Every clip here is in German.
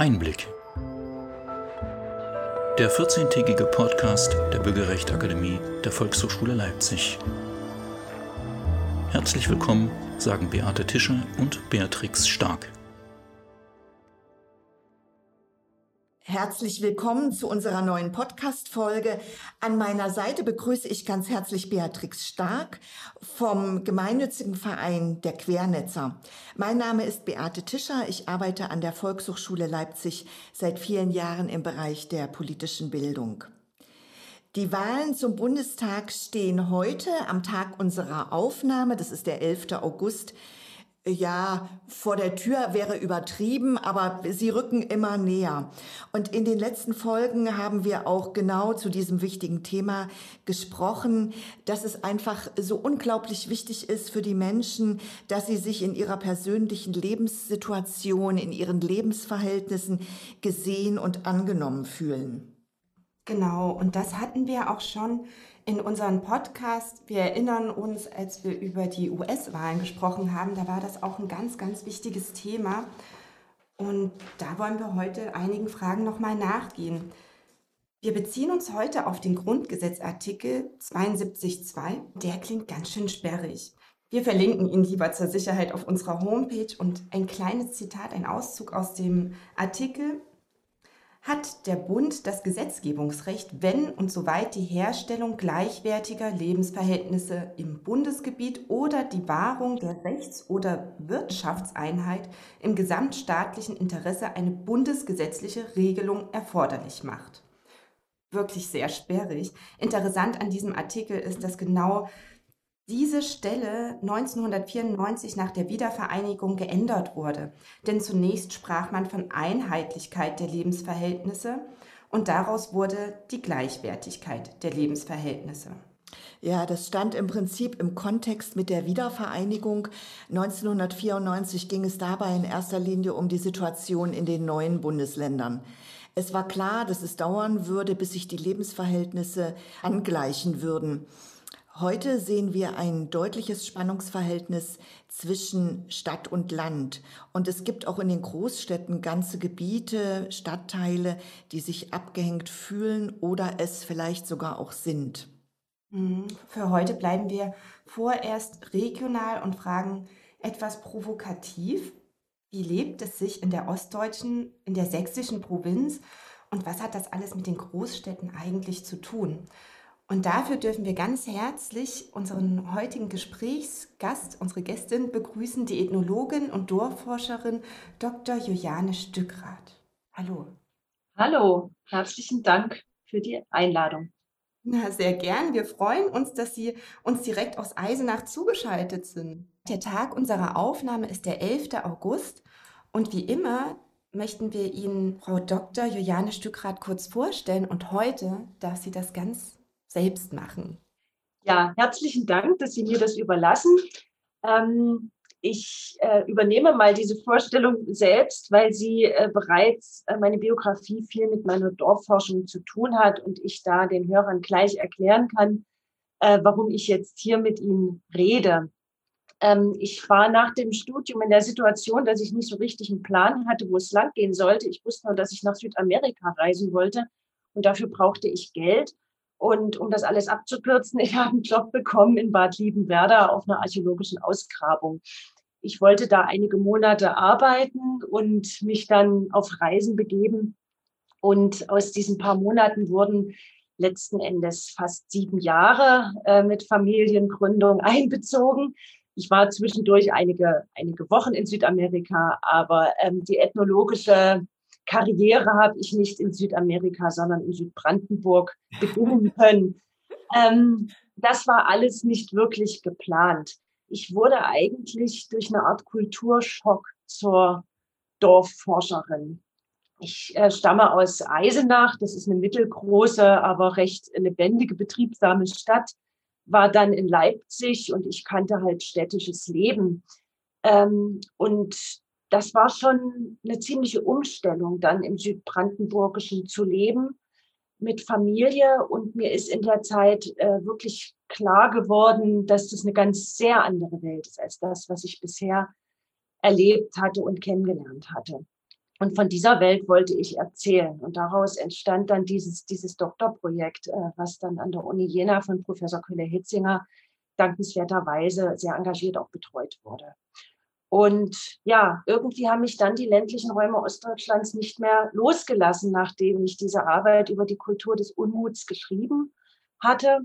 Einblick. Der 14-tägige Podcast der Bürgerrechtsakademie der Volkshochschule Leipzig. Herzlich willkommen, sagen Beate Tischer und Beatrix Stark. Herzlich willkommen zu unserer neuen Podcast-Folge. An meiner Seite begrüße ich ganz herzlich Beatrix Stark vom gemeinnützigen Verein der Quernetzer. Mein Name ist Beate Tischer. Ich arbeite an der Volkshochschule Leipzig seit vielen Jahren im Bereich der politischen Bildung. Die Wahlen zum Bundestag stehen heute am Tag unserer Aufnahme, das ist der 11. August, ja, vor der Tür wäre übertrieben, aber sie rücken immer näher. Und in den letzten Folgen haben wir auch genau zu diesem wichtigen Thema gesprochen, dass es einfach so unglaublich wichtig ist für die Menschen, dass sie sich in ihrer persönlichen Lebenssituation, in ihren Lebensverhältnissen gesehen und angenommen fühlen. Genau, und das hatten wir auch schon in unserem Podcast. Wir erinnern uns, als wir über die US-Wahlen gesprochen haben, da war das auch ein ganz, ganz wichtiges Thema. Und da wollen wir heute einigen Fragen nochmal nachgehen. Wir beziehen uns heute auf den Grundgesetzartikel 72.2. Der klingt ganz schön sperrig. Wir verlinken ihn lieber zur Sicherheit auf unserer Homepage und ein kleines Zitat, ein Auszug aus dem Artikel hat der Bund das Gesetzgebungsrecht, wenn und soweit die Herstellung gleichwertiger Lebensverhältnisse im Bundesgebiet oder die Wahrung der Rechts- oder Wirtschaftseinheit im gesamtstaatlichen Interesse eine bundesgesetzliche Regelung erforderlich macht. Wirklich sehr sperrig. Interessant an diesem Artikel ist, dass genau diese Stelle 1994 nach der Wiedervereinigung geändert wurde. Denn zunächst sprach man von Einheitlichkeit der Lebensverhältnisse und daraus wurde die Gleichwertigkeit der Lebensverhältnisse. Ja, das stand im Prinzip im Kontext mit der Wiedervereinigung. 1994 ging es dabei in erster Linie um die Situation in den neuen Bundesländern. Es war klar, dass es dauern würde, bis sich die Lebensverhältnisse angleichen würden. Heute sehen wir ein deutliches Spannungsverhältnis zwischen Stadt und Land. Und es gibt auch in den Großstädten ganze Gebiete, Stadtteile, die sich abgehängt fühlen oder es vielleicht sogar auch sind. Mhm. Für heute bleiben wir vorerst regional und fragen etwas provokativ. Wie lebt es sich in der ostdeutschen, in der sächsischen Provinz und was hat das alles mit den Großstädten eigentlich zu tun? Und dafür dürfen wir ganz herzlich unseren heutigen Gesprächsgast, unsere Gästin begrüßen, die Ethnologin und Dorfforscherin Dr. Juliane Stückrath. Hallo. Hallo, herzlichen Dank für die Einladung. Na, sehr gern. Wir freuen uns, dass Sie uns direkt aus Eisenach zugeschaltet sind. Der Tag unserer Aufnahme ist der 11. August und wie immer möchten wir Ihnen Frau Dr. Juliane Stückrath kurz vorstellen und heute darf sie das ganz selbst machen. Ja, herzlichen Dank, dass Sie mir das überlassen. Ähm, ich äh, übernehme mal diese Vorstellung selbst, weil sie äh, bereits äh, meine Biografie viel mit meiner Dorfforschung zu tun hat und ich da den Hörern gleich erklären kann, äh, warum ich jetzt hier mit Ihnen rede. Ähm, ich war nach dem Studium in der Situation, dass ich nicht so richtig einen Plan hatte, wo es lang gehen sollte. Ich wusste nur, dass ich nach Südamerika reisen wollte und dafür brauchte ich Geld. Und um das alles abzukürzen, ich habe einen Job bekommen in Bad Liebenwerda auf einer archäologischen Ausgrabung. Ich wollte da einige Monate arbeiten und mich dann auf Reisen begeben. Und aus diesen paar Monaten wurden letzten Endes fast sieben Jahre äh, mit Familiengründung einbezogen. Ich war zwischendurch einige, einige Wochen in Südamerika, aber ähm, die ethnologische Karriere habe ich nicht in Südamerika, sondern in Südbrandenburg beginnen können. Ähm, das war alles nicht wirklich geplant. Ich wurde eigentlich durch eine Art Kulturschock zur Dorfforscherin. Ich äh, stamme aus Eisenach, das ist eine mittelgroße, aber recht lebendige, betriebsame Stadt, war dann in Leipzig und ich kannte halt städtisches Leben. Ähm, und das war schon eine ziemliche Umstellung, dann im Südbrandenburgischen zu leben mit Familie. Und mir ist in der Zeit äh, wirklich klar geworden, dass das eine ganz sehr andere Welt ist als das, was ich bisher erlebt hatte und kennengelernt hatte. Und von dieser Welt wollte ich erzählen. Und daraus entstand dann dieses, dieses Doktorprojekt, äh, was dann an der Uni Jena von Professor Köhler-Hitzinger dankenswerterweise sehr engagiert auch betreut wurde. Und ja, irgendwie haben mich dann die ländlichen Räume Ostdeutschlands nicht mehr losgelassen, nachdem ich diese Arbeit über die Kultur des Unmuts geschrieben hatte.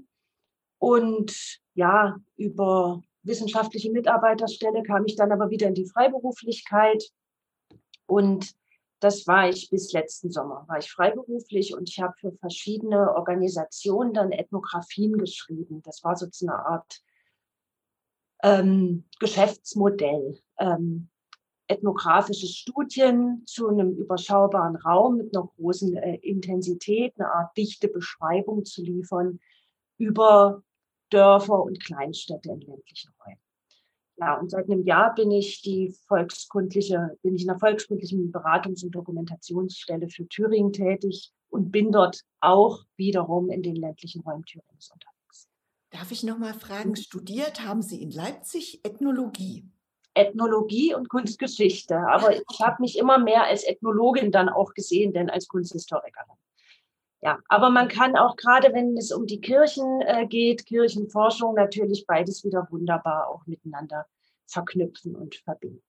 Und ja, über wissenschaftliche Mitarbeiterstelle kam ich dann aber wieder in die Freiberuflichkeit. Und das war ich bis letzten Sommer, war ich freiberuflich und ich habe für verschiedene Organisationen dann Ethnografien geschrieben. Das war so eine Art ähm, Geschäftsmodell. Ähm, ethnografische Studien zu einem überschaubaren Raum mit einer großen äh, Intensität, eine Art dichte Beschreibung zu liefern über Dörfer und Kleinstädte in ländlichen Räumen. Ja, und seit einem Jahr bin ich die volkskundliche, bin ich in der volkskundlichen Beratungs- und Dokumentationsstelle für Thüringen tätig und bin dort auch wiederum in den ländlichen Räumen Thürings unterwegs. Darf ich noch mal fragen, mhm. studiert haben Sie in Leipzig Ethnologie? Ethnologie und Kunstgeschichte, aber ich habe mich immer mehr als Ethnologin dann auch gesehen, denn als Kunsthistorikerin. Ja, aber man kann auch gerade, wenn es um die Kirchen äh, geht, Kirchenforschung natürlich beides wieder wunderbar auch miteinander verknüpfen und verbinden.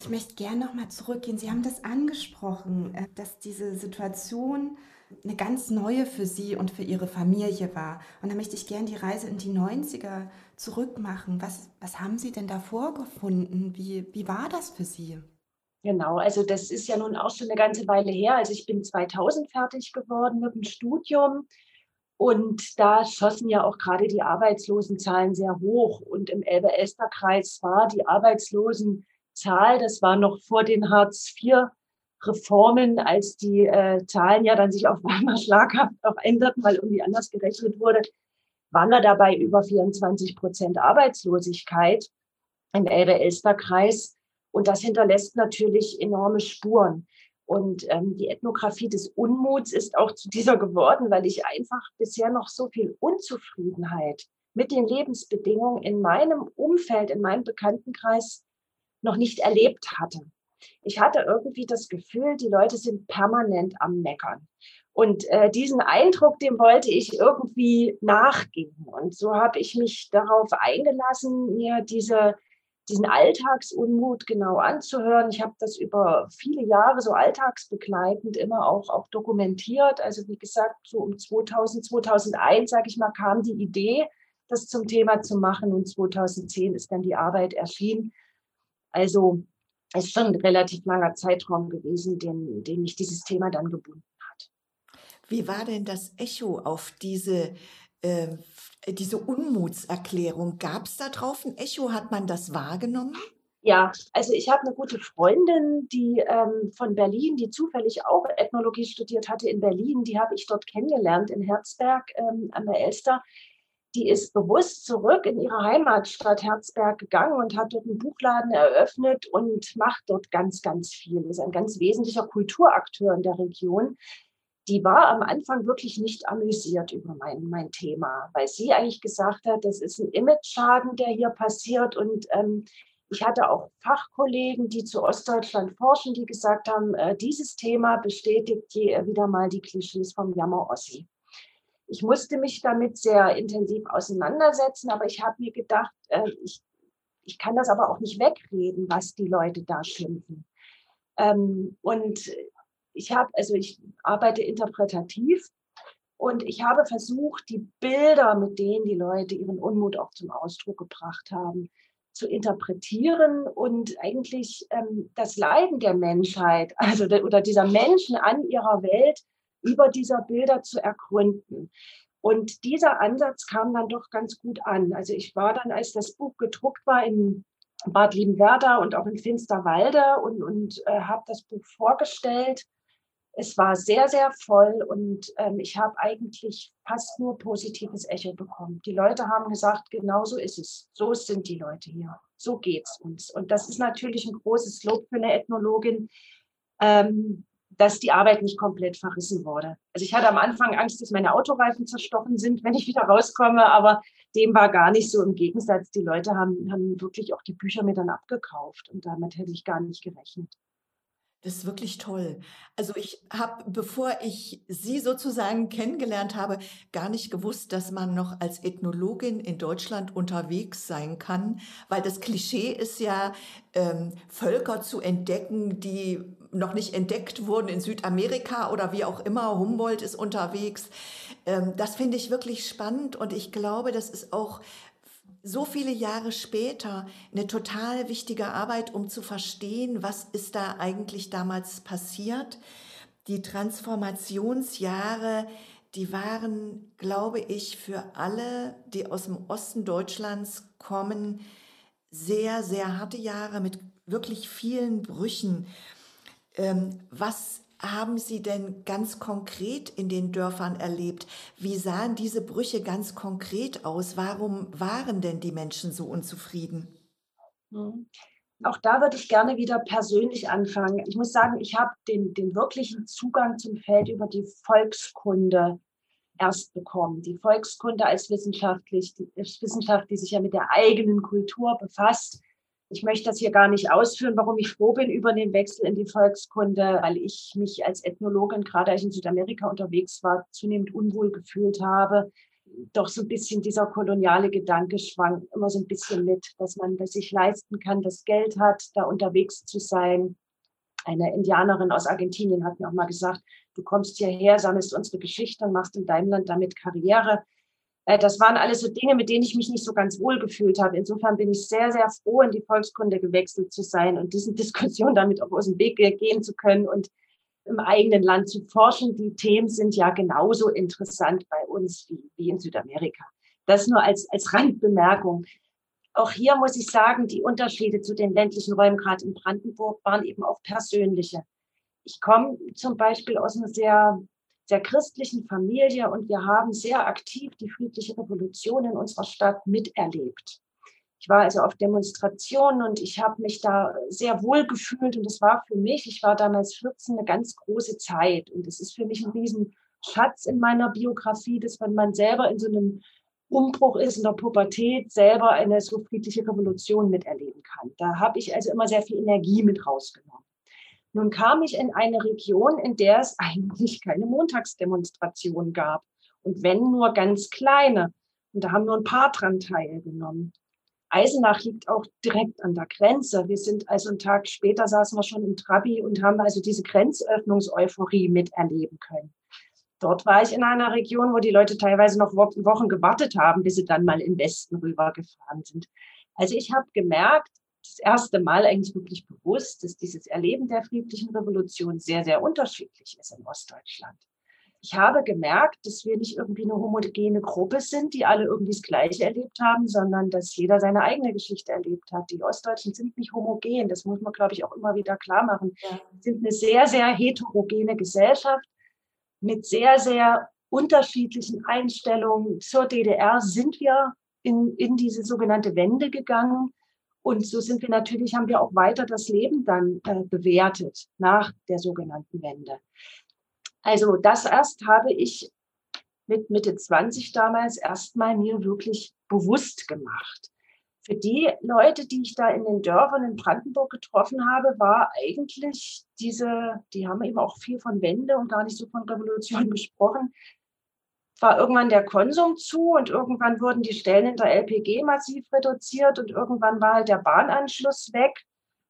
Ich möchte gerne nochmal zurückgehen. Sie haben das angesprochen, äh, dass diese Situation eine ganz neue für Sie und für Ihre Familie war. Und da möchte ich gerne die Reise in die 90er zurückmachen. Was, was haben Sie denn da vorgefunden? Wie, wie war das für Sie? Genau, also das ist ja nun auch schon eine ganze Weile her. Also ich bin 2000 fertig geworden mit dem Studium und da schossen ja auch gerade die Arbeitslosenzahlen sehr hoch. Und im Elbe-Elster-Kreis war die Arbeitslosenzahl, das war noch vor den Hartz-IV-Reformen, als die äh, Zahlen ja dann sich auf einmal schlaghaft auch änderten, weil irgendwie anders gerechnet wurde, waren wir dabei über 24 Prozent Arbeitslosigkeit im Elbe-Elster-Kreis. Und das hinterlässt natürlich enorme Spuren. Und ähm, die Ethnographie des Unmuts ist auch zu dieser geworden, weil ich einfach bisher noch so viel Unzufriedenheit mit den Lebensbedingungen in meinem Umfeld, in meinem Bekanntenkreis noch nicht erlebt hatte. Ich hatte irgendwie das Gefühl, die Leute sind permanent am Meckern. Und äh, diesen Eindruck, dem wollte ich irgendwie nachgehen. Und so habe ich mich darauf eingelassen, mir diese diesen Alltagsunmut genau anzuhören. Ich habe das über viele Jahre so alltagsbegleitend immer auch, auch dokumentiert. Also wie gesagt, so um 2000, 2001, sage ich mal, kam die Idee, das zum Thema zu machen und 2010 ist dann die Arbeit erschienen. Also ist schon ein relativ langer Zeitraum gewesen, den, den mich dieses Thema dann gebunden hat. Wie war denn das Echo auf diese äh, diese Unmutserklärung, gab es da drauf ein Echo? Hat man das wahrgenommen? Ja, also ich habe eine gute Freundin, die ähm, von Berlin, die zufällig auch Ethnologie studiert hatte in Berlin, die habe ich dort kennengelernt in Herzberg ähm, an der Elster. Die ist bewusst zurück in ihre Heimatstadt Herzberg gegangen und hat dort einen Buchladen eröffnet und macht dort ganz, ganz viel. Ist ein ganz wesentlicher Kulturakteur in der Region die war am Anfang wirklich nicht amüsiert über mein, mein Thema, weil sie eigentlich gesagt hat, das ist ein Image-Schaden, der hier passiert. Und ähm, ich hatte auch Fachkollegen, die zu Ostdeutschland forschen, die gesagt haben, äh, dieses Thema bestätigt je, wieder mal die Klischees vom Jammer-Ossi. Ich musste mich damit sehr intensiv auseinandersetzen, aber ich habe mir gedacht, äh, ich, ich kann das aber auch nicht wegreden, was die Leute da schimpfen. Ähm, und ich habe, also ich arbeite interpretativ und ich habe versucht, die Bilder, mit denen die Leute ihren Unmut auch zum Ausdruck gebracht haben, zu interpretieren und eigentlich ähm, das Leiden der Menschheit, also de, oder dieser Menschen an ihrer Welt über dieser Bilder zu ergründen. Und dieser Ansatz kam dann doch ganz gut an. Also ich war dann, als das Buch gedruckt war, in Bad Liebenwerda und auch in Finsterwalde und, und äh, habe das Buch vorgestellt es war sehr, sehr voll und ähm, ich habe eigentlich fast nur positives Echo bekommen. Die Leute haben gesagt, genau so ist es. So sind die Leute hier. So geht's uns. Und das ist natürlich ein großes Lob für eine Ethnologin, ähm, dass die Arbeit nicht komplett verrissen wurde. Also ich hatte am Anfang Angst, dass meine Autoreifen zerstochen sind, wenn ich wieder rauskomme, aber dem war gar nicht so. Im Gegensatz, die Leute haben, haben wirklich auch die Bücher mir dann abgekauft und damit hätte ich gar nicht gerechnet. Das ist wirklich toll. Also ich habe, bevor ich Sie sozusagen kennengelernt habe, gar nicht gewusst, dass man noch als Ethnologin in Deutschland unterwegs sein kann, weil das Klischee ist ja, ähm, Völker zu entdecken, die noch nicht entdeckt wurden in Südamerika oder wie auch immer. Humboldt ist unterwegs. Ähm, das finde ich wirklich spannend und ich glaube, das ist auch so viele Jahre später eine total wichtige Arbeit, um zu verstehen, was ist da eigentlich damals passiert. Die Transformationsjahre, die waren, glaube ich, für alle, die aus dem Osten Deutschlands kommen, sehr, sehr harte Jahre mit wirklich vielen Brüchen. Ähm, was haben Sie denn ganz konkret in den Dörfern erlebt? Wie sahen diese Brüche ganz konkret aus? Warum waren denn die Menschen so unzufrieden? Hm. Auch da würde ich gerne wieder persönlich anfangen. Ich muss sagen, ich habe den, den wirklichen Zugang zum Feld über die Volkskunde erst bekommen. Die Volkskunde als wissenschaftlich, die Wissenschaft, die sich ja mit der eigenen Kultur befasst, ich möchte das hier gar nicht ausführen, warum ich froh bin über den Wechsel in die Volkskunde, weil ich mich als Ethnologin, gerade als ich in Südamerika unterwegs war, zunehmend unwohl gefühlt habe. Doch so ein bisschen dieser koloniale Gedanke schwang immer so ein bisschen mit, dass man das sich leisten kann, das Geld hat, da unterwegs zu sein. Eine Indianerin aus Argentinien hat mir auch mal gesagt, du kommst hierher, sammelst unsere Geschichte und machst in deinem Land damit Karriere. Äh, das waren alles so Dinge, mit denen ich mich nicht so ganz wohl gefühlt habe. Insofern bin ich sehr, sehr froh, in die Volkskunde gewechselt zu sein und diesen Diskussionen damit auch aus dem Weg gehen zu können und im eigenen Land zu forschen. Die Themen sind ja genauso interessant bei uns wie, wie in Südamerika. Das nur als, als Randbemerkung. Auch hier muss ich sagen, die Unterschiede zu den ländlichen Räumen, gerade in Brandenburg, waren eben auch persönliche. Ich komme zum Beispiel aus einer sehr der christlichen Familie und wir haben sehr aktiv die friedliche Revolution in unserer Stadt miterlebt. Ich war also auf Demonstrationen und ich habe mich da sehr wohl gefühlt und es war für mich, ich war damals 14, eine ganz große Zeit und es ist für mich ein Riesenschatz in meiner Biografie, dass wenn man selber in so einem Umbruch ist, in der Pubertät, selber eine so friedliche Revolution miterleben kann. Da habe ich also immer sehr viel Energie mit rausgenommen. Nun kam ich in eine Region, in der es eigentlich keine Montagsdemonstration gab. Und wenn nur ganz kleine. Und da haben nur ein paar dran teilgenommen. Eisenach liegt auch direkt an der Grenze. Wir sind also einen Tag später saßen wir schon im Trabi und haben also diese Grenzöffnungseuphorie miterleben können. Dort war ich in einer Region, wo die Leute teilweise noch Wochen gewartet haben, bis sie dann mal im Westen rübergefahren sind. Also ich habe gemerkt, das erste Mal eigentlich wirklich bewusst, dass dieses Erleben der friedlichen Revolution sehr, sehr unterschiedlich ist in Ostdeutschland. Ich habe gemerkt, dass wir nicht irgendwie eine homogene Gruppe sind, die alle irgendwie das Gleiche erlebt haben, sondern dass jeder seine eigene Geschichte erlebt hat. Die Ostdeutschen sind nicht homogen. Das muss man, glaube ich, auch immer wieder klar machen. Ja. sind eine sehr, sehr heterogene Gesellschaft mit sehr, sehr unterschiedlichen Einstellungen. Zur DDR sind wir in, in diese sogenannte Wende gegangen und so sind wir natürlich, haben wir auch weiter das Leben dann äh, bewertet nach der sogenannten Wende. Also das erst habe ich mit Mitte 20 damals erstmal mir wirklich bewusst gemacht. Für die Leute, die ich da in den Dörfern in Brandenburg getroffen habe, war eigentlich diese, die haben eben auch viel von Wende und gar nicht so von Revolution gesprochen, war irgendwann der Konsum zu und irgendwann wurden die Stellen in der LPG massiv reduziert und irgendwann war halt der Bahnanschluss weg.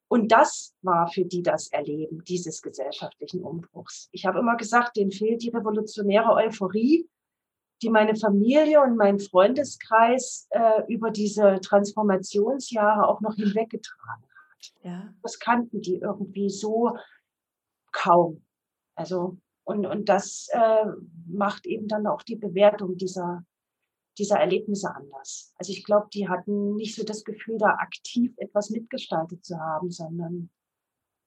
Und das war für die das Erleben dieses gesellschaftlichen Umbruchs. Ich habe immer gesagt, denen fehlt die revolutionäre Euphorie, die meine Familie und mein Freundeskreis äh, über diese Transformationsjahre auch noch hinweggetragen hat. Ja. Das kannten die irgendwie so kaum. Also und, und das äh, macht eben dann auch die Bewertung dieser, dieser Erlebnisse anders. Also ich glaube, die hatten nicht so das Gefühl, da aktiv etwas mitgestaltet zu haben, sondern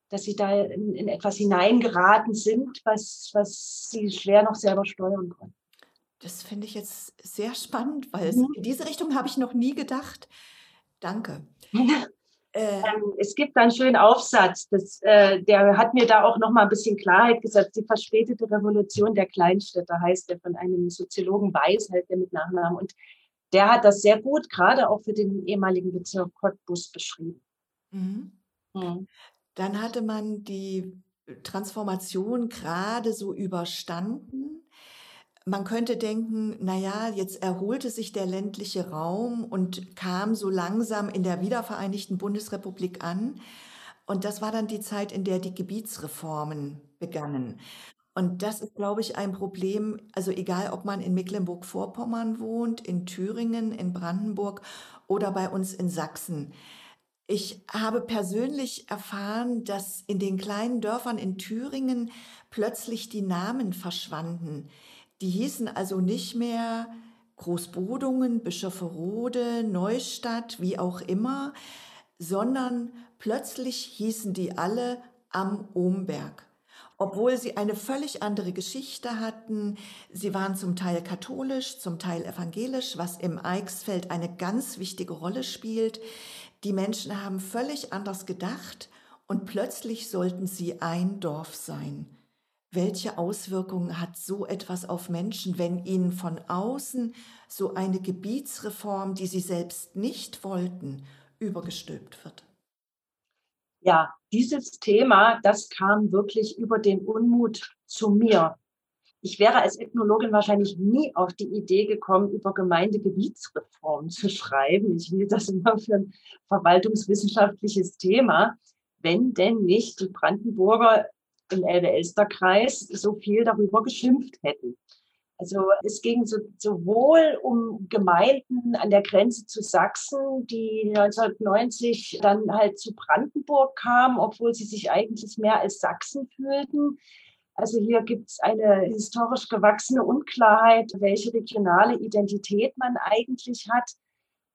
dass sie da in, in etwas hineingeraten sind, was, was sie schwer noch selber steuern konnten. Das finde ich jetzt sehr spannend, weil mhm. in diese Richtung habe ich noch nie gedacht. Danke. Äh, ähm, es gibt einen schönen Aufsatz, das, äh, der hat mir da auch noch mal ein bisschen Klarheit gesetzt. Die verspätete Revolution der Kleinstädte heißt der von einem Soziologen Weiß, halt der mit Nachnamen. Und der hat das sehr gut, gerade auch für den ehemaligen Bezirk Cottbus beschrieben. Mhm. Mhm. Dann hatte man die Transformation gerade so überstanden? Man könnte denken, na ja, jetzt erholte sich der ländliche Raum und kam so langsam in der wiedervereinigten Bundesrepublik an. Und das war dann die Zeit, in der die Gebietsreformen begannen. Und das ist, glaube ich, ein Problem, also egal, ob man in Mecklenburg-Vorpommern wohnt, in Thüringen, in Brandenburg oder bei uns in Sachsen. Ich habe persönlich erfahren, dass in den kleinen Dörfern in Thüringen plötzlich die Namen verschwanden. Die hießen also nicht mehr Großbodungen, Bischofferode, Neustadt, wie auch immer, sondern plötzlich hießen die alle am Omberg. Obwohl sie eine völlig andere Geschichte hatten. Sie waren zum Teil katholisch, zum Teil evangelisch, was im Eichsfeld eine ganz wichtige Rolle spielt. Die Menschen haben völlig anders gedacht und plötzlich sollten sie ein Dorf sein. Welche Auswirkungen hat so etwas auf Menschen, wenn ihnen von außen so eine Gebietsreform, die sie selbst nicht wollten, übergestülpt wird? Ja, dieses Thema, das kam wirklich über den Unmut zu mir ich wäre als Ethnologin wahrscheinlich nie auf die Idee gekommen, über Gemeindegebietsreform zu schreiben. Ich hielt das immer für ein verwaltungswissenschaftliches Thema, wenn denn nicht die Brandenburger im Elbe-Elster-Kreis so viel darüber geschimpft hätten. Also es ging so, sowohl um Gemeinden an der Grenze zu Sachsen, die 1990 dann halt zu Brandenburg kamen, obwohl sie sich eigentlich mehr als Sachsen fühlten. Also hier gibt es eine historisch gewachsene Unklarheit, welche regionale Identität man eigentlich hat.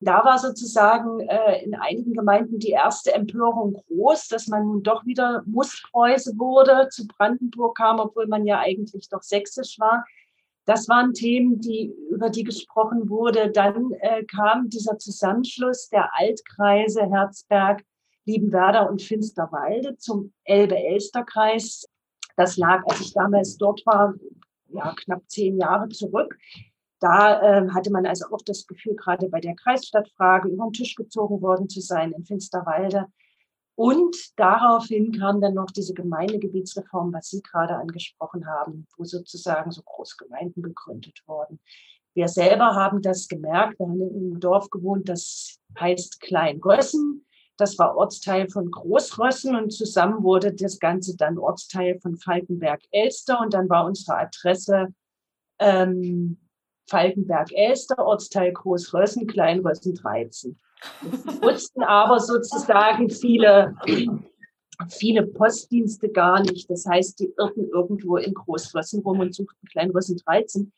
Da war sozusagen äh, in einigen Gemeinden die erste Empörung groß, dass man nun doch wieder Mustpreuße wurde, zu Brandenburg kam, obwohl man ja eigentlich doch sächsisch war. Das waren Themen, die, über die gesprochen wurde. Dann äh, kam dieser Zusammenschluss der Altkreise Herzberg, Liebenwerder und Finsterwalde zum Elbe-Elster-Kreis das lag, als ich damals dort war, ja, knapp zehn Jahre zurück. Da äh, hatte man also auch das Gefühl, gerade bei der Kreisstadtfrage über den Tisch gezogen worden zu sein in Finsterwalde. Und daraufhin kam dann noch diese Gemeindegebietsreform, was Sie gerade angesprochen haben, wo sozusagen so Großgemeinden gegründet wurden. Wir selber haben das gemerkt. Wir haben in einem Dorf gewohnt, das heißt Kleingössen. Das war Ortsteil von Großrössen und zusammen wurde das Ganze dann Ortsteil von Falkenberg-Elster und dann war unsere Adresse ähm, Falkenberg-Elster, Ortsteil Großrössen, Kleinrössen 13. Das wussten aber sozusagen viele, viele Postdienste gar nicht. Das heißt, die irrten irgendwo in Großrössen rum und suchten Kleinrössen 13.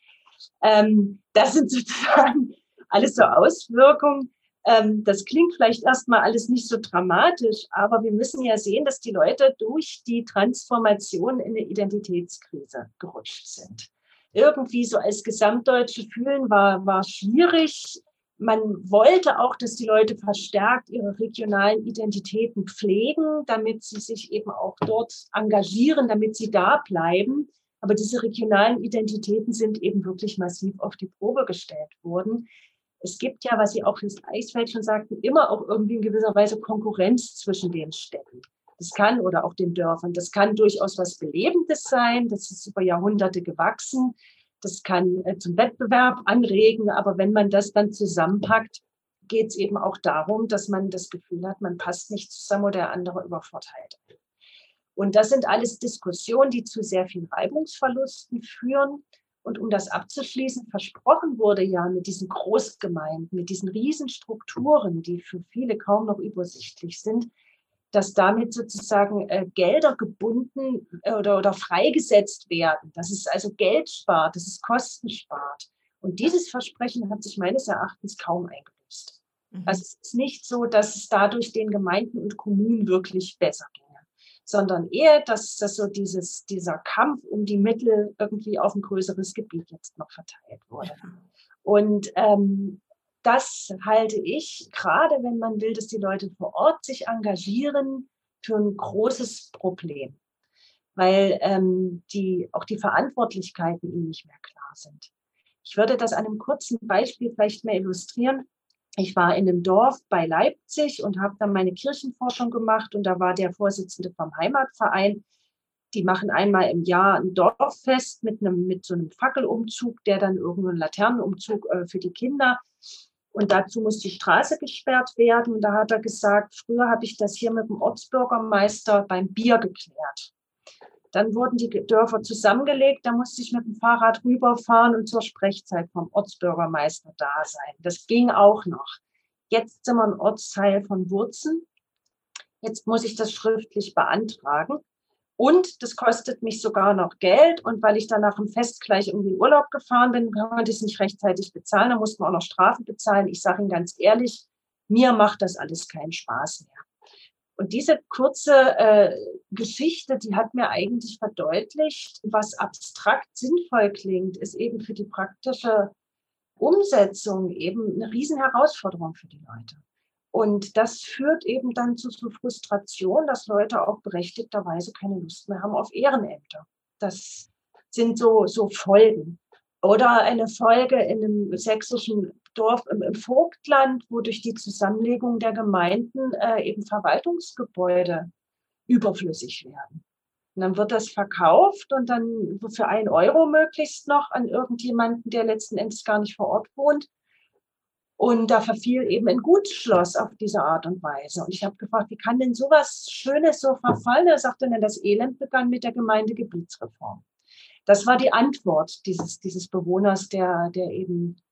Ähm, das sind sozusagen alles so Auswirkungen ähm, das klingt vielleicht erstmal alles nicht so dramatisch, aber wir müssen ja sehen, dass die Leute durch die Transformation in eine Identitätskrise gerutscht sind. Irgendwie so als Gesamtdeutsche fühlen war, war schwierig. Man wollte auch, dass die Leute verstärkt ihre regionalen Identitäten pflegen, damit sie sich eben auch dort engagieren, damit sie da bleiben. Aber diese regionalen Identitäten sind eben wirklich massiv auf die Probe gestellt worden es gibt ja, was Sie auch fürs Eisfeld schon sagten, immer auch irgendwie in gewisser Weise Konkurrenz zwischen den Städten. Das kann oder auch den Dörfern. Das kann durchaus was Belebendes sein. Das ist über Jahrhunderte gewachsen. Das kann äh, zum Wettbewerb anregen. Aber wenn man das dann zusammenpackt, geht es eben auch darum, dass man das Gefühl hat, man passt nicht zusammen oder der andere übervorteilt. Und das sind alles Diskussionen, die zu sehr viel Reibungsverlusten führen. Und um das abzuschließen, versprochen wurde ja mit diesen Großgemeinden, mit diesen Riesenstrukturen, die für viele kaum noch übersichtlich sind, dass damit sozusagen äh, Gelder gebunden äh, oder, oder freigesetzt werden, dass es also Geld spart, dass es Kosten spart. Und dieses Versprechen hat sich meines Erachtens kaum eingelöst. Mhm. Also es ist nicht so, dass es dadurch den Gemeinden und Kommunen wirklich besser geht sondern eher, dass, dass so dieses, dieser Kampf um die Mittel irgendwie auf ein größeres Gebiet jetzt noch verteilt wurde. Und ähm, das halte ich, gerade wenn man will, dass die Leute vor Ort sich engagieren, für ein großes Problem, weil ähm, die, auch die Verantwortlichkeiten ihnen nicht mehr klar sind. Ich würde das an einem kurzen Beispiel vielleicht mehr illustrieren ich war in einem Dorf bei Leipzig und habe dann meine Kirchenforschung gemacht und da war der Vorsitzende vom Heimatverein. Die machen einmal im Jahr ein Dorffest mit einem, mit so einem Fackelumzug, der dann irgendwo ein Laternenumzug äh, für die Kinder. Und dazu muss die Straße gesperrt werden. Und da hat er gesagt, früher habe ich das hier mit dem Ortsbürgermeister beim Bier geklärt. Dann wurden die Dörfer zusammengelegt. Da musste ich mit dem Fahrrad rüberfahren und zur Sprechzeit vom Ortsbürgermeister da sein. Das ging auch noch. Jetzt sind wir ein Ortsteil von Wurzen. Jetzt muss ich das schriftlich beantragen. Und das kostet mich sogar noch Geld. Und weil ich dann nach dem Fest gleich irgendwie in Urlaub gefahren bin, kann man das nicht rechtzeitig bezahlen. Da muss man auch noch Strafen bezahlen. Ich sage Ihnen ganz ehrlich, mir macht das alles keinen Spaß mehr. Und diese kurze äh, Geschichte, die hat mir eigentlich verdeutlicht, was abstrakt sinnvoll klingt, ist eben für die praktische Umsetzung eben eine Riesenherausforderung für die Leute. Und das führt eben dann zu so Frustration, dass Leute auch berechtigterweise keine Lust mehr haben auf Ehrenämter. Das sind so, so Folgen. Oder eine Folge in einem sächsischen Dorf im, im Vogtland, wo durch die Zusammenlegung der Gemeinden äh, eben Verwaltungsgebäude überflüssig werden. Und dann wird das verkauft und dann für ein Euro möglichst noch an irgendjemanden, der letzten Endes gar nicht vor Ort wohnt. Und da verfiel eben ein Gutsschloss auf diese Art und Weise. Und ich habe gefragt, wie kann denn sowas Schönes so verfallen? Er sagte, dann das Elend begann mit der Gemeindegebietsreform. Das war die Antwort dieses, dieses Bewohners, der, der eben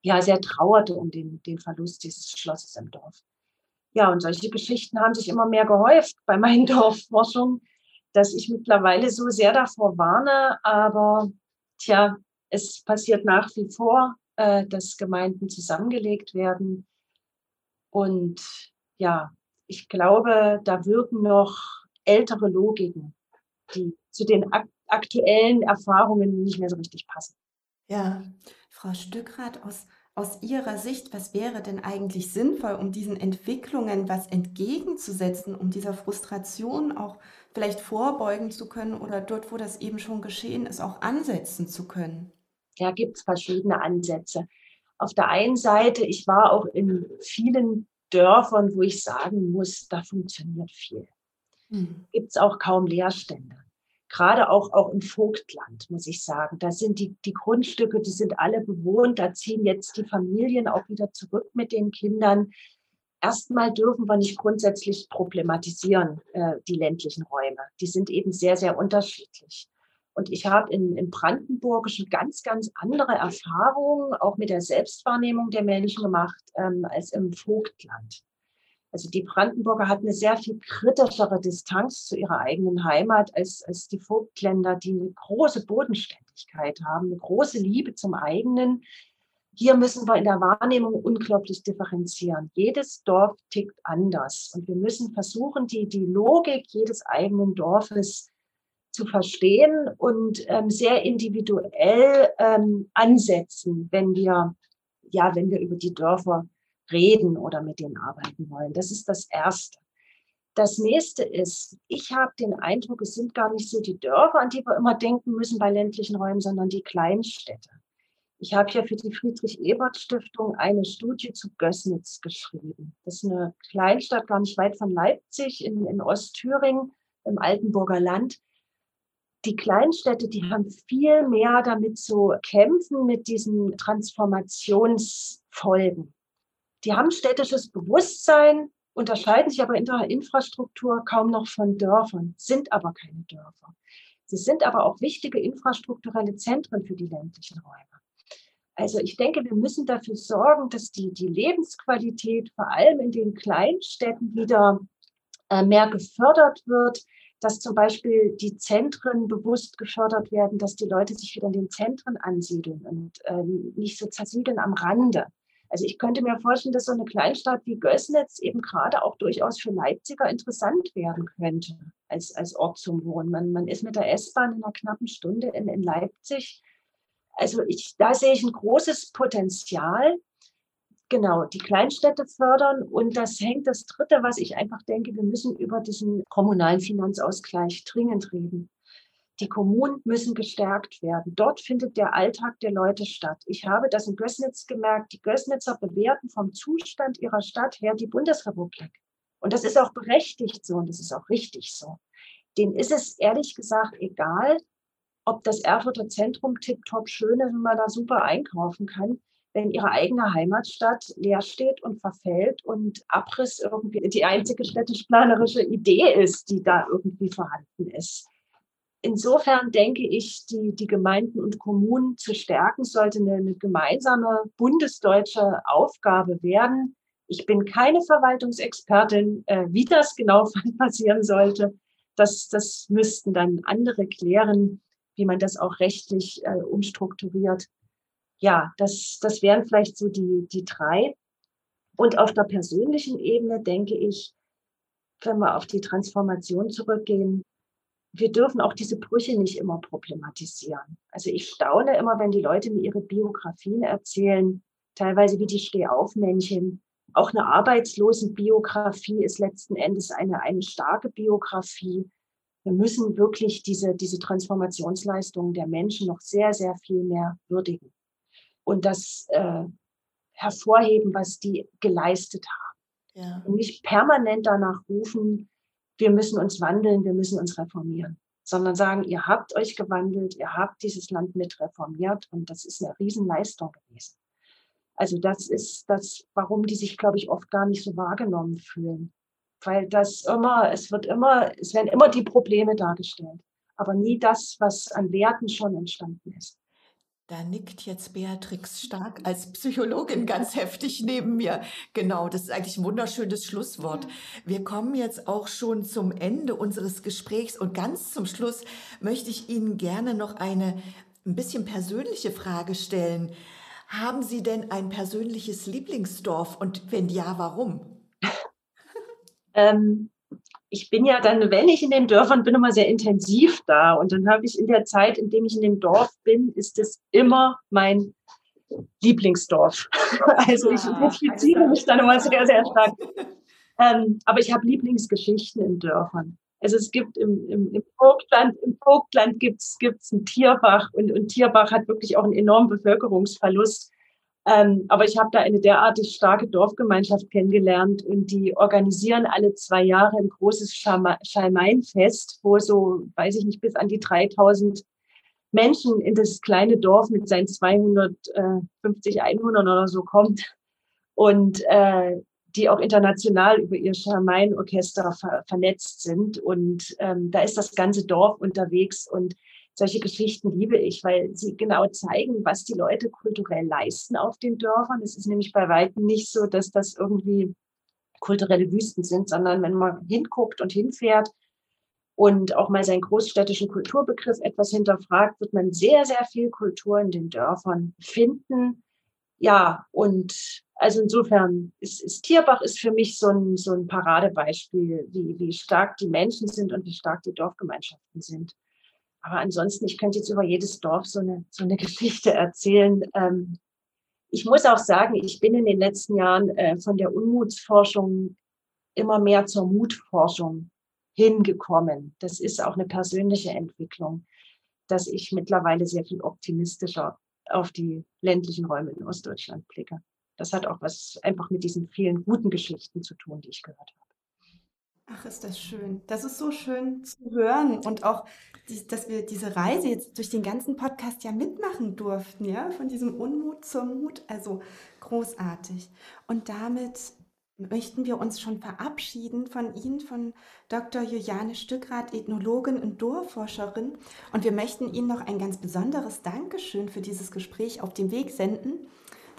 ja sehr trauerte um den, den Verlust dieses Schlosses im Dorf. Ja, und solche Geschichten haben sich immer mehr gehäuft bei meinen Dorfforschungen, dass ich mittlerweile so sehr davor warne, aber tja, es passiert nach wie vor, äh, dass Gemeinden zusammengelegt werden. Und ja, ich glaube, da wirken noch ältere Logiken, die zu den ak aktuellen Erfahrungen nicht mehr so richtig passen. Ja, Frau Stückrath, aus, aus Ihrer Sicht, was wäre denn eigentlich sinnvoll, um diesen Entwicklungen was entgegenzusetzen, um dieser Frustration auch vielleicht vorbeugen zu können oder dort, wo das eben schon geschehen ist, auch ansetzen zu können? Ja, gibt es verschiedene Ansätze. Auf der einen Seite, ich war auch in vielen Dörfern, wo ich sagen muss, da funktioniert viel. Hm. Gibt es auch kaum Leerstände gerade auch, auch im Vogtland, muss ich sagen. Da sind die, die Grundstücke, die sind alle bewohnt. Da ziehen jetzt die Familien auch wieder zurück mit den Kindern. Erstmal dürfen wir nicht grundsätzlich problematisieren, äh, die ländlichen Räume. Die sind eben sehr, sehr unterschiedlich. Und ich habe in, in Brandenburgischen ganz, ganz andere Erfahrungen auch mit der Selbstwahrnehmung der Menschen gemacht ähm, als im Vogtland. Also die Brandenburger hatten eine sehr viel kritischere Distanz zu ihrer eigenen Heimat als, als die Vogtländer, die eine große Bodenständigkeit haben, eine große Liebe zum eigenen. Hier müssen wir in der Wahrnehmung unglaublich differenzieren. Jedes Dorf tickt anders und wir müssen versuchen, die, die Logik jedes eigenen Dorfes zu verstehen und ähm, sehr individuell ähm, ansetzen, wenn wir, ja, wenn wir über die Dörfer reden oder mit denen arbeiten wollen. Das ist das Erste. Das nächste ist, ich habe den Eindruck, es sind gar nicht so die Dörfer, an die wir immer denken müssen bei ländlichen Räumen, sondern die Kleinstädte. Ich habe hier für die Friedrich-Ebert-Stiftung eine Studie zu Gößnitz geschrieben. Das ist eine Kleinstadt gar nicht weit von Leipzig in, in Ostthüringen im Altenburger Land. Die Kleinstädte, die haben viel mehr damit zu kämpfen, mit diesen Transformationsfolgen. Die haben städtisches Bewusstsein, unterscheiden sich aber in der Infrastruktur kaum noch von Dörfern, sind aber keine Dörfer. Sie sind aber auch wichtige infrastrukturelle Zentren für die ländlichen Räume. Also ich denke, wir müssen dafür sorgen, dass die, die Lebensqualität vor allem in den Kleinstädten wieder äh, mehr gefördert wird, dass zum Beispiel die Zentren bewusst gefördert werden, dass die Leute sich wieder in den Zentren ansiedeln und äh, nicht so zersiedeln am Rande. Also ich könnte mir vorstellen, dass so eine Kleinstadt wie Gößnitz eben gerade auch durchaus für Leipziger interessant werden könnte als, als Ort zum Wohnen. Man, man ist mit der S-Bahn in einer knappen Stunde in, in Leipzig. Also ich, da sehe ich ein großes Potenzial. Genau, die Kleinstädte fördern. Und das hängt das Dritte, was ich einfach denke, wir müssen über diesen kommunalen Finanzausgleich dringend reden. Die Kommunen müssen gestärkt werden. Dort findet der Alltag der Leute statt. Ich habe das in Gößnitz gemerkt. Die Gößnitzer bewerten vom Zustand ihrer Stadt her die Bundesrepublik. Und das ist auch berechtigt so und das ist auch richtig so. denen ist es ehrlich gesagt egal, ob das Erfurter Zentrum tiptop schön ist und man da super einkaufen kann, wenn ihre eigene Heimatstadt leer steht und verfällt und Abriss irgendwie die einzige städtisch-planerische Idee ist, die da irgendwie vorhanden ist. Insofern denke ich, die, die Gemeinden und Kommunen zu stärken sollte eine, eine gemeinsame bundesdeutsche Aufgabe werden. Ich bin keine Verwaltungsexpertin, äh, wie das genau passieren sollte. Das, das müssten dann andere klären wie man das auch rechtlich äh, umstrukturiert. Ja, das, das wären vielleicht so die, die drei. Und auf der persönlichen Ebene denke ich, wenn wir auf die Transformation zurückgehen, wir dürfen auch diese Brüche nicht immer problematisieren. Also ich staune immer, wenn die Leute mir ihre Biografien erzählen, teilweise wie die Stehaufmännchen. Auch eine Arbeitslosenbiografie ist letzten Endes eine, eine starke Biografie wir müssen wirklich diese, diese Transformationsleistungen der Menschen noch sehr, sehr viel mehr würdigen und das äh, hervorheben, was die geleistet haben. Ja. Und nicht permanent danach rufen, wir müssen uns wandeln, wir müssen uns reformieren, sondern sagen, ihr habt euch gewandelt, ihr habt dieses Land mit reformiert und das ist eine Riesenleistung gewesen. Also das ist das, warum die sich, glaube ich, oft gar nicht so wahrgenommen fühlen weil das immer, es wird immer, es werden immer die Probleme dargestellt, aber nie das, was an Werten schon entstanden ist. Da nickt jetzt Beatrix Stark als Psychologin ganz heftig neben mir. Genau, das ist eigentlich ein wunderschönes Schlusswort. Wir kommen jetzt auch schon zum Ende unseres Gesprächs und ganz zum Schluss möchte ich Ihnen gerne noch eine ein bisschen persönliche Frage stellen. Haben Sie denn ein persönliches Lieblingsdorf und wenn ja, warum? ähm, ich bin ja dann, wenn ich in den Dörfern bin, immer sehr intensiv da. Und dann habe ich in der Zeit, in dem ich in dem Dorf bin, ist es immer mein Lieblingsdorf. also ich identifiziere mich dann immer sehr, sehr stark. Ähm, aber ich habe Lieblingsgeschichten in Dörfern. Also es gibt im, im, im Vogtland, im Vogtland gibt's gibt's ein Tierbach und, und Tierbach hat wirklich auch einen enormen Bevölkerungsverlust. Ähm, aber ich habe da eine derartig starke Dorfgemeinschaft kennengelernt und die organisieren alle zwei Jahre ein großes Schalmeinfest, wo so, weiß ich nicht, bis an die 3000 Menschen in das kleine Dorf mit seinen 250 Einwohnern oder so kommt und äh, die auch international über ihr Schalmein-Orchester ver vernetzt sind. Und ähm, da ist das ganze Dorf unterwegs und solche Geschichten liebe ich, weil sie genau zeigen, was die Leute kulturell leisten auf den Dörfern. Es ist nämlich bei weitem nicht so, dass das irgendwie kulturelle Wüsten sind, sondern wenn man hinguckt und hinfährt und auch mal seinen großstädtischen Kulturbegriff etwas hinterfragt, wird man sehr, sehr viel Kultur in den Dörfern finden. Ja, und also insofern ist, ist Tierbach ist für mich so ein, so ein Paradebeispiel, wie, wie stark die Menschen sind und wie stark die Dorfgemeinschaften sind. Aber ansonsten, ich könnte jetzt über jedes Dorf so eine, so eine Geschichte erzählen. Ähm, ich muss auch sagen, ich bin in den letzten Jahren äh, von der Unmutsforschung immer mehr zur Mutforschung hingekommen. Das ist auch eine persönliche Entwicklung, dass ich mittlerweile sehr viel optimistischer auf die ländlichen Räume in Ostdeutschland blicke. Das hat auch was einfach mit diesen vielen guten Geschichten zu tun, die ich gehört habe. Ach, ist das schön. Das ist so schön zu hören und auch, dass wir diese Reise jetzt durch den ganzen Podcast ja mitmachen durften, ja, von diesem Unmut zum Mut. Also großartig. Und damit möchten wir uns schon verabschieden von Ihnen, von Dr. Juliane Stückrath, Ethnologin und Dorfforscherin. Und wir möchten Ihnen noch ein ganz besonderes Dankeschön für dieses Gespräch auf den Weg senden.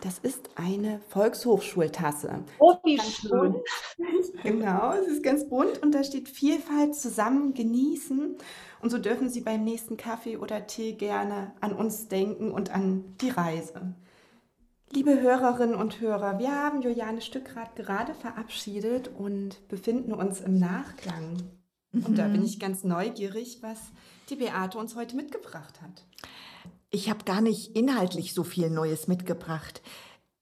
Das ist eine Volkshochschultasse. Oh, wie schön. genau, es ist ganz bunt und da steht Vielfalt zusammen genießen. Und so dürfen Sie beim nächsten Kaffee oder Tee gerne an uns denken und an die Reise. Liebe Hörerinnen und Hörer, wir haben Juliane Stückrath gerade verabschiedet und befinden uns im Nachklang. Mhm. Und da bin mhm. ich ganz neugierig, was die Beate uns heute mitgebracht hat. Ich habe gar nicht inhaltlich so viel Neues mitgebracht.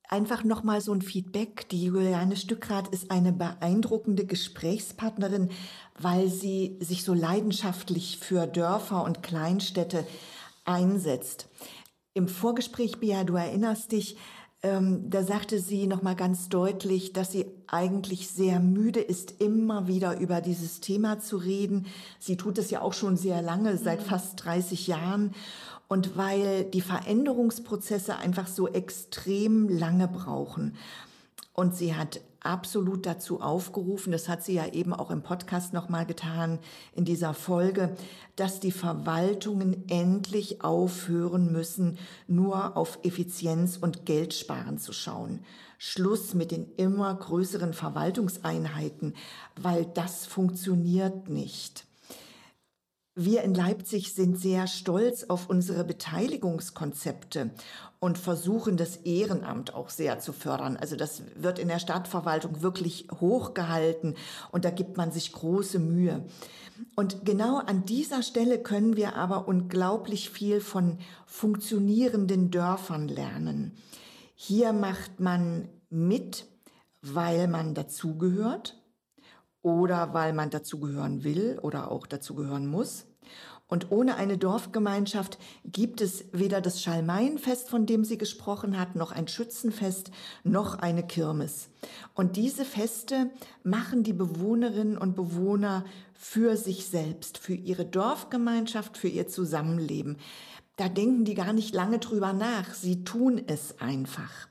Einfach nochmal so ein Feedback. Die Juliane Stückrath ist eine beeindruckende Gesprächspartnerin, weil sie sich so leidenschaftlich für Dörfer und Kleinstädte einsetzt. Im Vorgespräch, Bia, du erinnerst dich, ähm, da sagte sie nochmal ganz deutlich, dass sie eigentlich sehr müde ist, immer wieder über dieses Thema zu reden. Sie tut es ja auch schon sehr lange, seit mhm. fast 30 Jahren. Und weil die Veränderungsprozesse einfach so extrem lange brauchen. Und sie hat absolut dazu aufgerufen, das hat sie ja eben auch im Podcast nochmal getan, in dieser Folge, dass die Verwaltungen endlich aufhören müssen, nur auf Effizienz und Geldsparen zu schauen. Schluss mit den immer größeren Verwaltungseinheiten, weil das funktioniert nicht. Wir in Leipzig sind sehr stolz auf unsere Beteiligungskonzepte und versuchen das Ehrenamt auch sehr zu fördern. Also das wird in der Stadtverwaltung wirklich hochgehalten und da gibt man sich große Mühe. Und genau an dieser Stelle können wir aber unglaublich viel von funktionierenden Dörfern lernen. Hier macht man mit, weil man dazugehört oder weil man dazugehören will oder auch dazugehören muss. Und ohne eine Dorfgemeinschaft gibt es weder das Schalmeienfest, von dem sie gesprochen hat, noch ein Schützenfest, noch eine Kirmes. Und diese Feste machen die Bewohnerinnen und Bewohner für sich selbst, für ihre Dorfgemeinschaft, für ihr Zusammenleben. Da denken die gar nicht lange drüber nach. Sie tun es einfach.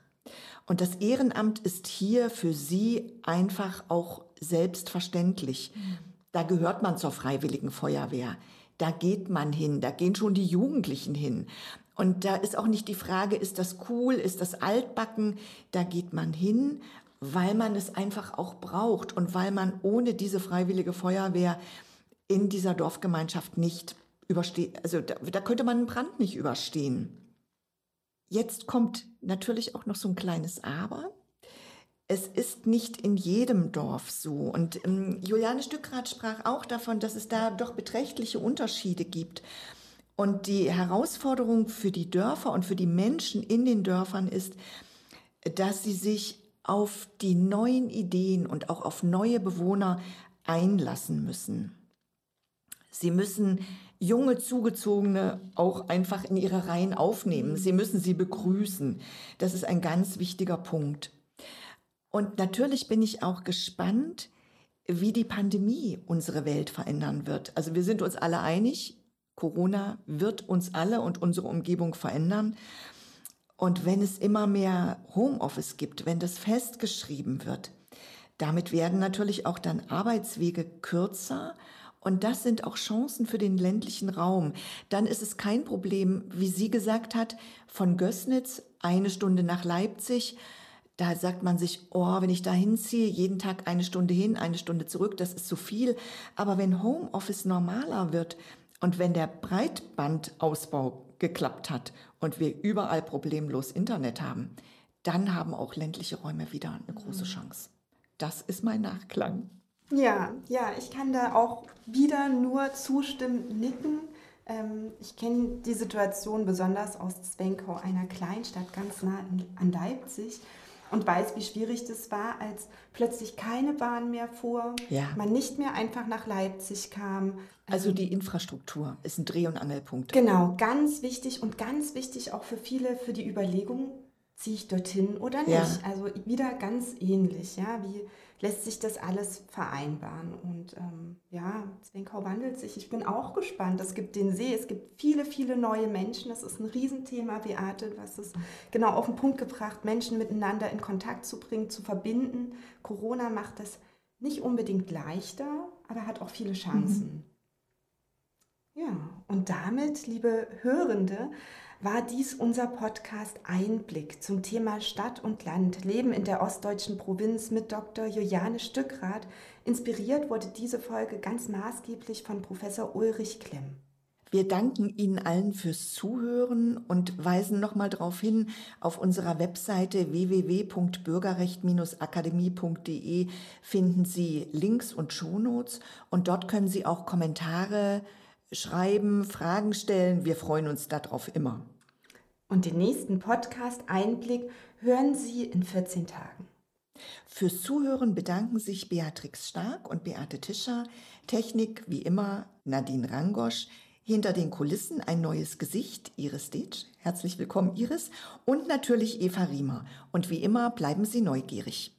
Und das Ehrenamt ist hier für sie einfach auch selbstverständlich. Da gehört man zur freiwilligen Feuerwehr. Da geht man hin, da gehen schon die Jugendlichen hin. Und da ist auch nicht die Frage, ist das cool, ist das altbacken? Da geht man hin, weil man es einfach auch braucht und weil man ohne diese freiwillige Feuerwehr in dieser Dorfgemeinschaft nicht übersteht. Also da, da könnte man einen Brand nicht überstehen. Jetzt kommt natürlich auch noch so ein kleines Aber es ist nicht in jedem Dorf so. Und ähm, Juliane Stückrath sprach auch davon, dass es da doch beträchtliche Unterschiede gibt. Und die Herausforderung für die Dörfer und für die Menschen in den Dörfern ist, dass sie sich auf die neuen Ideen und auch auf neue Bewohner einlassen müssen. Sie müssen junge Zugezogene auch einfach in ihre Reihen aufnehmen. Sie müssen sie begrüßen. Das ist ein ganz wichtiger Punkt. Und natürlich bin ich auch gespannt, wie die Pandemie unsere Welt verändern wird. Also wir sind uns alle einig, Corona wird uns alle und unsere Umgebung verändern. Und wenn es immer mehr Homeoffice gibt, wenn das festgeschrieben wird, damit werden natürlich auch dann Arbeitswege kürzer und das sind auch Chancen für den ländlichen Raum. Dann ist es kein Problem, wie sie gesagt hat, von Gößnitz eine Stunde nach Leipzig da sagt man sich, oh, wenn ich da hinziehe, jeden Tag eine Stunde hin, eine Stunde zurück, das ist zu viel. Aber wenn Homeoffice normaler wird und wenn der Breitbandausbau geklappt hat und wir überall problemlos Internet haben, dann haben auch ländliche Räume wieder eine große Chance. Das ist mein Nachklang. Ja, ja, ich kann da auch wieder nur zustimmen, nicken. Ähm, ich kenne die Situation besonders aus Zwinkau, einer Kleinstadt ganz nah an Leipzig und weiß, wie schwierig das war, als plötzlich keine Bahn mehr fuhr, ja. man nicht mehr einfach nach Leipzig kam. Also die Infrastruktur ist ein Dreh- und Angelpunkt. Genau, ganz wichtig und ganz wichtig auch für viele, für die Überlegung, ziehe ich dorthin oder nicht. Ja. Also wieder ganz ähnlich, ja, wie lässt sich das alles vereinbaren. Und ähm, ja, Zwinkau wandelt sich. Ich bin auch gespannt. Es gibt den See, es gibt viele, viele neue Menschen. Das ist ein Riesenthema, Beate, was es genau auf den Punkt gebracht, Menschen miteinander in Kontakt zu bringen, zu verbinden. Corona macht das nicht unbedingt leichter, aber hat auch viele Chancen. Mhm. Ja, und damit, liebe Hörende, war dies unser Podcast Einblick zum Thema Stadt und Land, Leben in der ostdeutschen Provinz mit Dr. Juliane Stückrath. Inspiriert wurde diese Folge ganz maßgeblich von Professor Ulrich Klemm. Wir danken Ihnen allen fürs Zuhören und weisen nochmal darauf hin, auf unserer Webseite www.bürgerrecht-akademie.de finden Sie Links und Shownotes und dort können Sie auch Kommentare schreiben, Fragen stellen. Wir freuen uns darauf immer. Und den nächsten Podcast Einblick hören Sie in 14 Tagen. Fürs Zuhören bedanken sich Beatrix Stark und Beate Tischer, Technik wie immer Nadine Rangosch, Hinter den Kulissen ein neues Gesicht, Iris Ditsch. Herzlich willkommen, Iris. Und natürlich Eva Riemer. Und wie immer bleiben Sie neugierig.